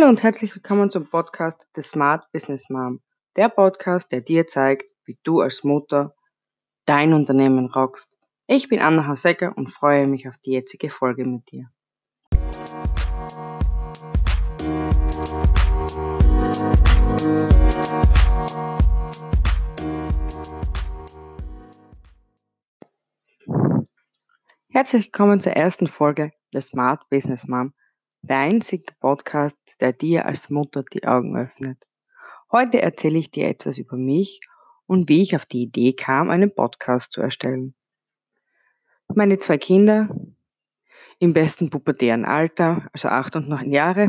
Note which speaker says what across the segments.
Speaker 1: Hallo und herzlich willkommen zum Podcast The Smart Business Mom. Der Podcast, der dir zeigt, wie du als Mutter dein Unternehmen rockst. Ich bin Anna Hasecker und freue mich auf die jetzige Folge mit dir. Herzlich willkommen zur ersten Folge The Smart Business Mom der einzige Podcast, der dir als Mutter die Augen öffnet. Heute erzähle ich dir etwas über mich und wie ich auf die Idee kam, einen Podcast zu erstellen. Meine zwei Kinder im besten pubertären Alter, also acht und neun Jahre,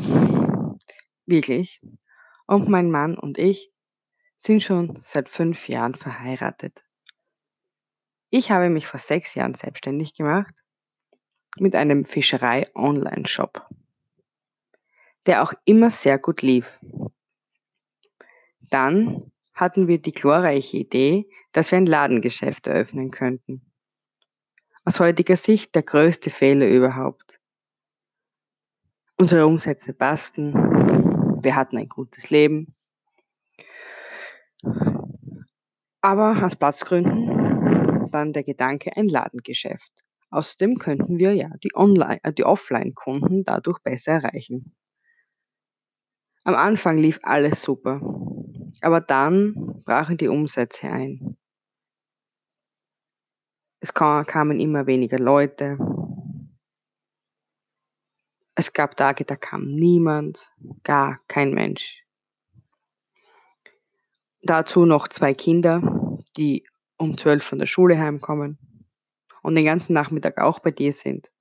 Speaker 1: wirklich, und mein Mann und ich sind schon seit fünf Jahren verheiratet. Ich habe mich vor sechs Jahren selbstständig gemacht mit einem Fischerei-Online-Shop der auch immer sehr gut lief. Dann hatten wir die glorreiche Idee, dass wir ein Ladengeschäft eröffnen könnten. Aus heutiger Sicht der größte Fehler überhaupt. Unsere Umsätze passten, wir hatten ein gutes Leben. Aber aus Platzgründen dann der Gedanke ein Ladengeschäft. Außerdem könnten wir ja die, äh, die Offline-Kunden dadurch besser erreichen. Am Anfang lief alles super, aber dann brachen die Umsätze ein. Es kamen immer weniger Leute. Es gab Tage, da kam niemand, gar kein Mensch. Dazu noch zwei Kinder, die um zwölf von der Schule heimkommen und den ganzen Nachmittag auch bei dir sind.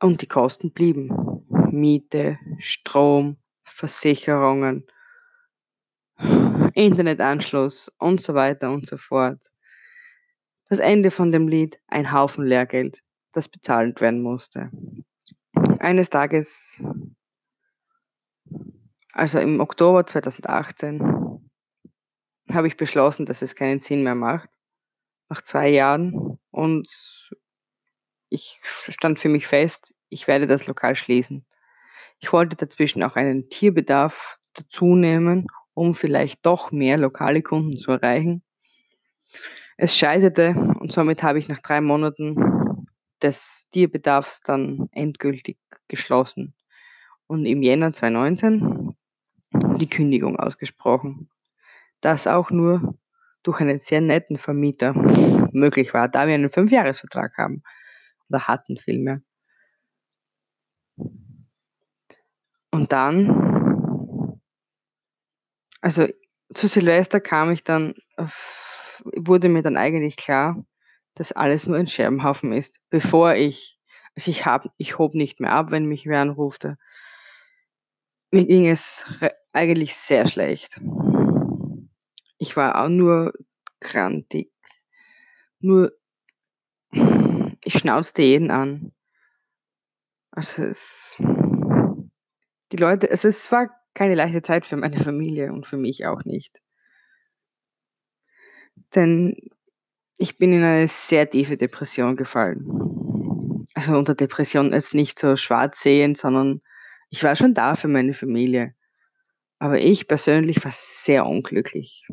Speaker 1: Und die Kosten blieben. Miete, Strom, Versicherungen, Internetanschluss und so weiter und so fort. Das Ende von dem Lied, ein Haufen Lehrgeld, das bezahlt werden musste. Eines Tages, also im Oktober 2018, habe ich beschlossen, dass es keinen Sinn mehr macht, nach zwei Jahren. Und ich stand für mich fest, ich werde das Lokal schließen. Ich wollte dazwischen auch einen Tierbedarf dazu nehmen, um vielleicht doch mehr lokale Kunden zu erreichen. Es scheiterte und somit habe ich nach drei Monaten des Tierbedarfs dann endgültig geschlossen und im Jänner 2019 die Kündigung ausgesprochen. Das auch nur durch einen sehr netten Vermieter möglich war, da wir einen Fünfjahresvertrag haben oder hatten vielmehr. Und dann, also zu Silvester kam ich dann, wurde mir dann eigentlich klar, dass alles nur ein Scherbenhaufen ist, bevor ich, also ich hab, ich hob nicht mehr ab, wenn mich wer anrufte. Mir ging es eigentlich sehr schlecht. Ich war auch nur krantig. Nur, ich schnauzte jeden an. Also es, die Leute, also es war keine leichte Zeit für meine Familie und für mich auch nicht. Denn ich bin in eine sehr tiefe Depression gefallen. Also unter Depression ist nicht so schwarz sehen, sondern ich war schon da für meine Familie. Aber ich persönlich war sehr unglücklich.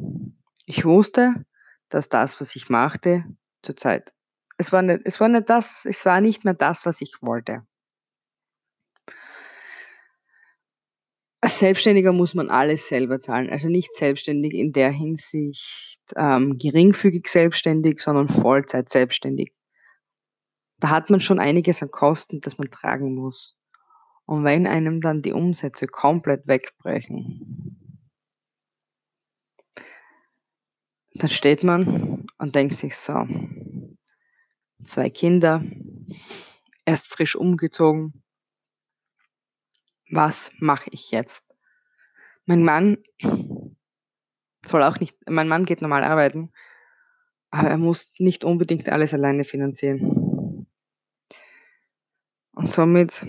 Speaker 1: Ich wusste, dass das, was ich machte, zurzeit, es war nicht, es war nicht das, es war nicht mehr das, was ich wollte. Als Selbstständiger muss man alles selber zahlen. Also nicht selbstständig in der Hinsicht ähm, geringfügig selbstständig, sondern Vollzeit selbstständig. Da hat man schon einiges an Kosten, das man tragen muss. Und wenn einem dann die Umsätze komplett wegbrechen, dann steht man und denkt sich so, zwei Kinder, erst frisch umgezogen, was mache ich jetzt? Mein Mann soll auch nicht, mein Mann geht normal arbeiten, aber er muss nicht unbedingt alles alleine finanzieren. Und somit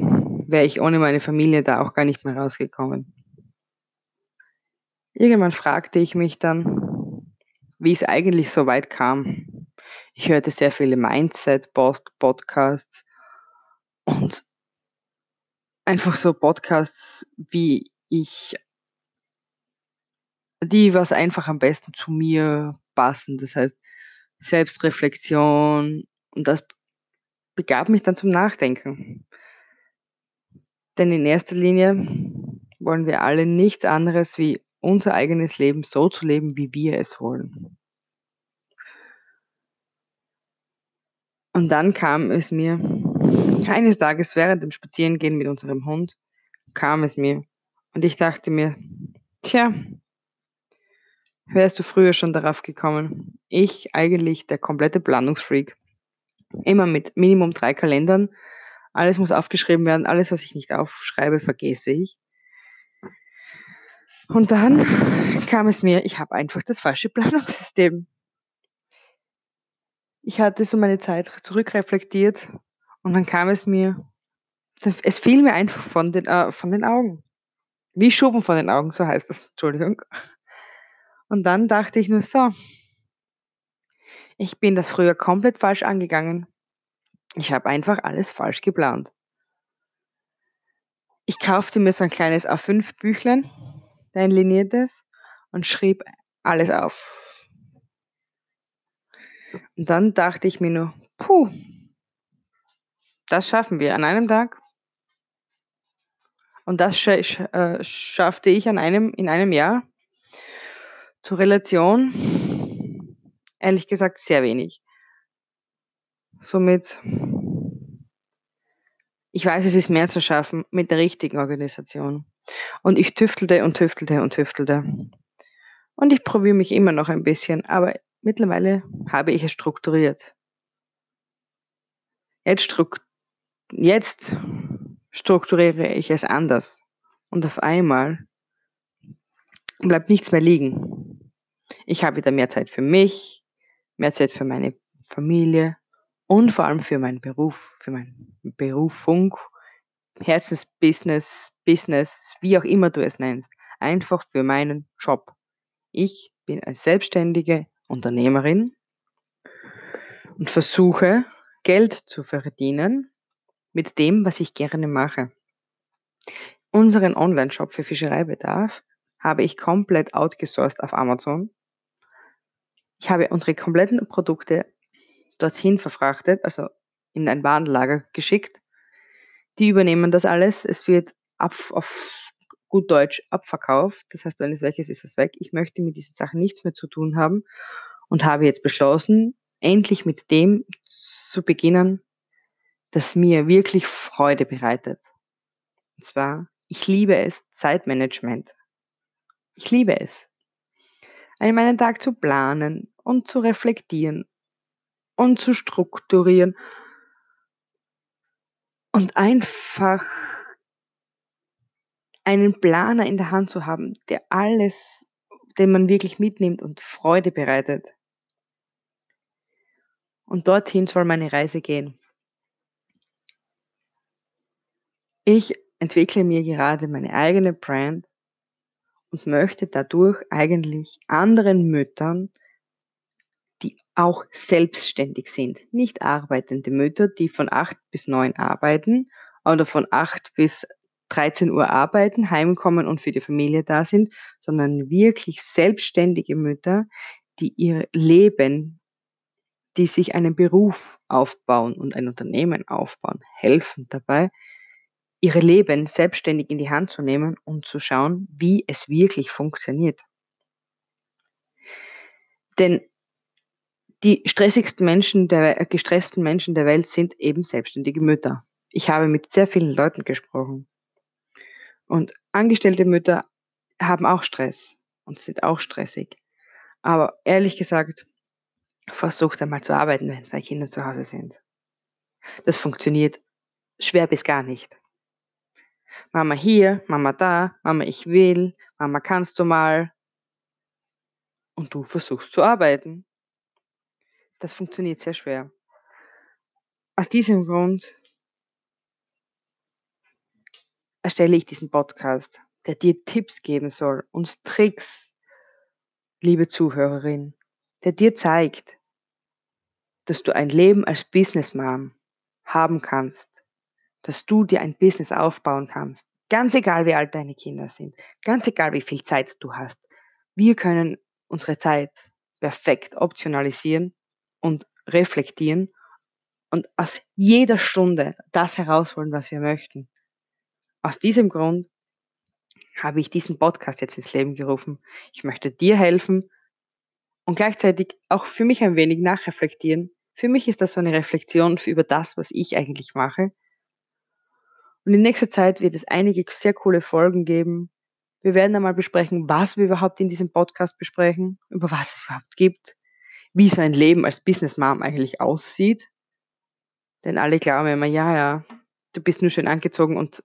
Speaker 1: wäre ich ohne meine Familie da auch gar nicht mehr rausgekommen. Irgendwann fragte ich mich dann, wie es eigentlich so weit kam. Ich hörte sehr viele Mindset-Podcasts und einfach so Podcasts, wie ich die, was einfach am besten zu mir passen. Das heißt, Selbstreflexion und das begab mich dann zum Nachdenken. Denn in erster Linie wollen wir alle nichts anderes wie unser eigenes Leben so zu leben, wie wir es wollen. Und dann kam es mir, eines Tages während dem Spazierengehen mit unserem Hund, kam es mir. Und ich dachte mir, tja, wärst du früher schon darauf gekommen. Ich eigentlich der komplette Planungsfreak. Immer mit Minimum drei Kalendern. Alles muss aufgeschrieben werden. Alles, was ich nicht aufschreibe, vergesse ich. Und dann kam es mir, ich habe einfach das falsche Planungssystem. Ich hatte so meine Zeit zurückreflektiert und dann kam es mir, es fiel mir einfach von den, äh, von den Augen. Wie Schuppen von den Augen, so heißt das, Entschuldigung. Und dann dachte ich nur so, ich bin das früher komplett falsch angegangen. Ich habe einfach alles falsch geplant. Ich kaufte mir so ein kleines A5-Büchlein, ein liniertes, und schrieb alles auf. Und dann dachte ich mir nur, puh, das schaffen wir an einem Tag. Und das scha äh, schaffte ich an einem, in einem Jahr. Zur Relation, ehrlich gesagt, sehr wenig. Somit, ich weiß, es ist mehr zu schaffen mit der richtigen Organisation. Und ich tüftelte und tüftelte und tüftelte. Und ich probiere mich immer noch ein bisschen, aber mittlerweile habe ich es strukturiert. Jetzt, struk jetzt strukturiere ich es anders. Und auf einmal bleibt nichts mehr liegen. Ich habe wieder mehr Zeit für mich, mehr Zeit für meine Familie und vor allem für meinen Beruf, für meine Berufung, Herzensbusiness, Business, wie auch immer du es nennst. Einfach für meinen Job. Ich bin als selbstständige Unternehmerin und versuche Geld zu verdienen mit dem, was ich gerne mache. Unseren Online-Shop für Fischereibedarf habe ich komplett outgesourced auf Amazon ich habe unsere kompletten Produkte dorthin verfrachtet, also in ein Warenlager geschickt. Die übernehmen das alles. Es wird ab, auf gut Deutsch abverkauft. Das heißt, wenn es weg ist, ist es weg. Ich möchte mit diesen Sachen nichts mehr zu tun haben und habe jetzt beschlossen, endlich mit dem zu beginnen, das mir wirklich Freude bereitet. Und zwar, ich liebe es, Zeitmanagement. Ich liebe es meinen Tag zu planen und zu reflektieren und zu strukturieren und einfach einen Planer in der Hand zu haben, der alles, den man wirklich mitnimmt und Freude bereitet. Und dorthin soll meine Reise gehen. Ich entwickle mir gerade meine eigene Brand und möchte dadurch eigentlich anderen Müttern, die auch selbstständig sind, nicht arbeitende Mütter, die von 8 bis 9 arbeiten oder von 8 bis 13 Uhr arbeiten, heimkommen und für die Familie da sind, sondern wirklich selbstständige Mütter, die ihr Leben, die sich einen Beruf aufbauen und ein Unternehmen aufbauen, helfen dabei, ihre Leben selbstständig in die Hand zu nehmen und zu schauen, wie es wirklich funktioniert. Denn die stressigsten Menschen, der, äh, gestressten Menschen der Welt sind eben selbstständige Mütter. Ich habe mit sehr vielen Leuten gesprochen. Und angestellte Mütter haben auch Stress und sind auch stressig. Aber ehrlich gesagt, versucht einmal zu arbeiten, wenn zwei Kinder zu Hause sind. Das funktioniert schwer bis gar nicht. Mama hier, Mama da, Mama ich will, Mama kannst du mal. Und du versuchst zu arbeiten. Das funktioniert sehr schwer. Aus diesem Grund erstelle ich diesen Podcast, der dir Tipps geben soll und Tricks, liebe Zuhörerin, der dir zeigt, dass du ein Leben als Businessman haben kannst, dass du dir ein Business aufbauen kannst. Ganz egal, wie alt deine Kinder sind, ganz egal, wie viel Zeit du hast. Wir können unsere Zeit perfekt optionalisieren und reflektieren und aus jeder Stunde das herausholen, was wir möchten. Aus diesem Grund habe ich diesen Podcast jetzt ins Leben gerufen. Ich möchte dir helfen und gleichzeitig auch für mich ein wenig nachreflektieren. Für mich ist das so eine Reflexion über das, was ich eigentlich mache. Und in nächster Zeit wird es einige sehr coole Folgen geben. Wir werden einmal besprechen, was wir überhaupt in diesem Podcast besprechen, über was es überhaupt gibt, wie so ein Leben als Business Mom eigentlich aussieht. Denn alle glauben immer, ja, ja, du bist nur schön angezogen und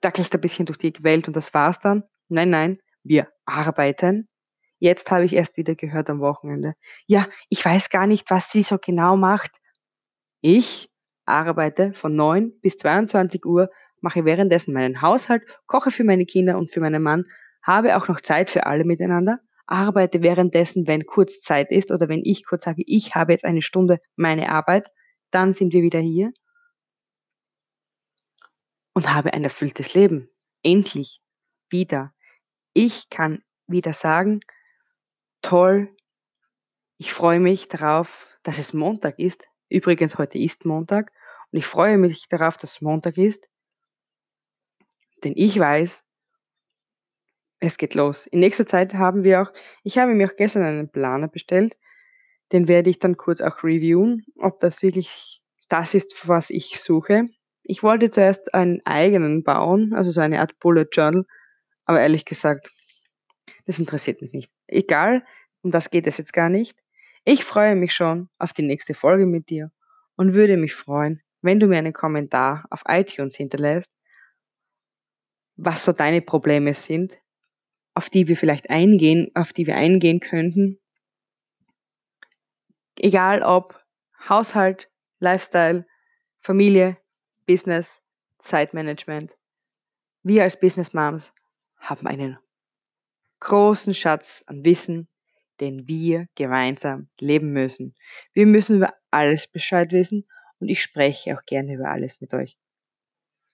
Speaker 1: dackelst ein bisschen durch die Welt und das war's dann. Nein, nein, wir arbeiten. Jetzt habe ich erst wieder gehört am Wochenende. Ja, ich weiß gar nicht, was sie so genau macht. Ich arbeite von 9 bis 22 Uhr, mache währenddessen meinen Haushalt, koche für meine Kinder und für meinen Mann, habe auch noch Zeit für alle miteinander, arbeite währenddessen, wenn kurz Zeit ist oder wenn ich kurz sage, ich habe jetzt eine Stunde meine Arbeit, dann sind wir wieder hier und habe ein erfülltes Leben. Endlich wieder. Ich kann wieder sagen, toll, ich freue mich darauf, dass es Montag ist. Übrigens, heute ist Montag und ich freue mich darauf, dass es Montag ist, denn ich weiß, es geht los. In nächster Zeit haben wir auch, ich habe mir auch gestern einen Planer bestellt, den werde ich dann kurz auch reviewen, ob das wirklich das ist, was ich suche. Ich wollte zuerst einen eigenen bauen, also so eine Art Bullet Journal, aber ehrlich gesagt, das interessiert mich nicht. Egal, um das geht es jetzt gar nicht. Ich freue mich schon auf die nächste Folge mit dir und würde mich freuen, wenn du mir einen Kommentar auf iTunes hinterlässt, was so deine Probleme sind, auf die wir vielleicht eingehen, auf die wir eingehen könnten. Egal ob Haushalt, Lifestyle, Familie, Business, Zeitmanagement. Wir als Business Moms haben einen großen Schatz an Wissen, den wir gemeinsam leben müssen. Wir müssen über alles Bescheid wissen und ich spreche auch gerne über alles mit euch.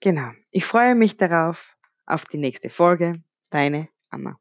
Speaker 1: Genau. Ich freue mich darauf, auf die nächste Folge. Deine Anna.